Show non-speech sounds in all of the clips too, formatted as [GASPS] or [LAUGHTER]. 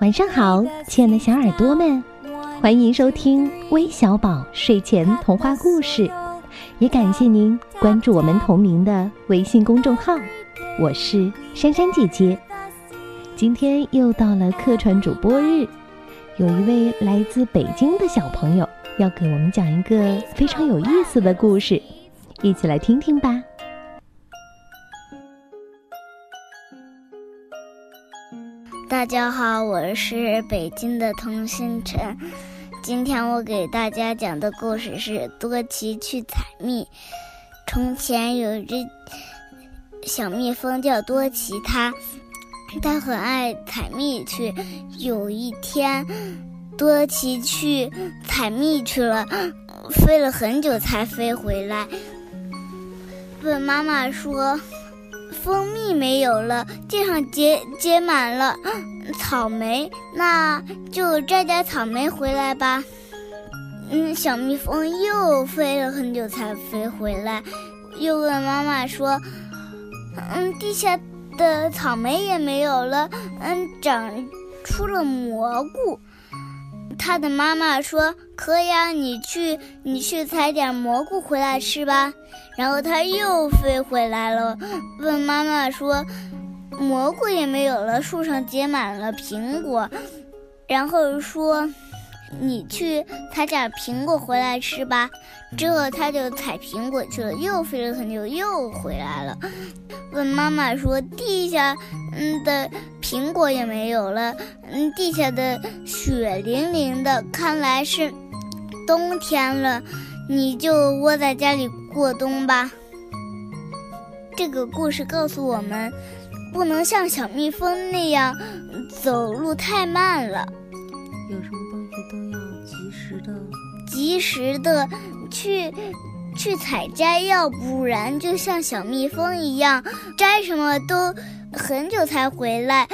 晚上好，亲爱的小耳朵们，欢迎收听微小宝睡前童话故事，也感谢您关注我们同名的微信公众号。我是珊珊姐姐，今天又到了客串主播日，有一位来自北京的小朋友要给我们讲一个非常有意思的故事，一起来听听吧。大家好，我是北京的童星辰。今天我给大家讲的故事是多奇去采蜜。从前有一只小蜜蜂叫多奇，它它很爱采蜜去。有一天，多奇去采蜜去了，飞了很久才飞回来，问妈妈说。蜂蜜没有了，地上结结满了 [GASPS] 草莓，那就摘点草莓回来吧。嗯，小蜜蜂又飞了很久才飞回来，又问妈妈说：“嗯，地下的草莓也没有了，嗯，长出了蘑菇。”他的妈妈说：“可以啊，你去，你去采点蘑菇回来吃吧。”然后他又飞回来了，问妈妈说：“蘑菇也没有了，树上结满了苹果。”然后说：“你去采点苹果回来吃吧。”之后他就采苹果去了，又飞了很久，又回来了，问妈妈说：“地下，嗯的。”苹果也没有了，嗯，地下的雪淋淋的，看来是冬天了，你就窝在家里过冬吧。这个故事告诉我们，不能像小蜜蜂那样走路太慢了。有什么东西都要及时的，及时的去去采摘，要不然就像小蜜蜂一样，摘什么都。很久才回来，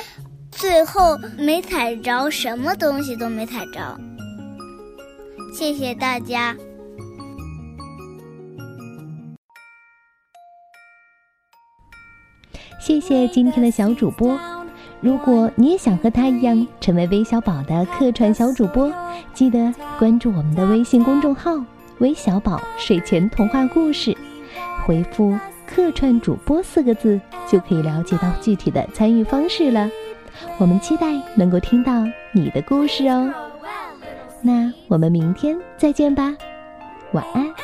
最后没踩着，什么东西都没踩着。谢谢大家，谢谢今天的小主播。如果你也想和他一样成为微小宝的客串小主播，记得关注我们的微信公众号“微小宝睡前童话故事”，回复。客串主播四个字就可以了解到具体的参与方式了。我们期待能够听到你的故事哦。那我们明天再见吧，晚安。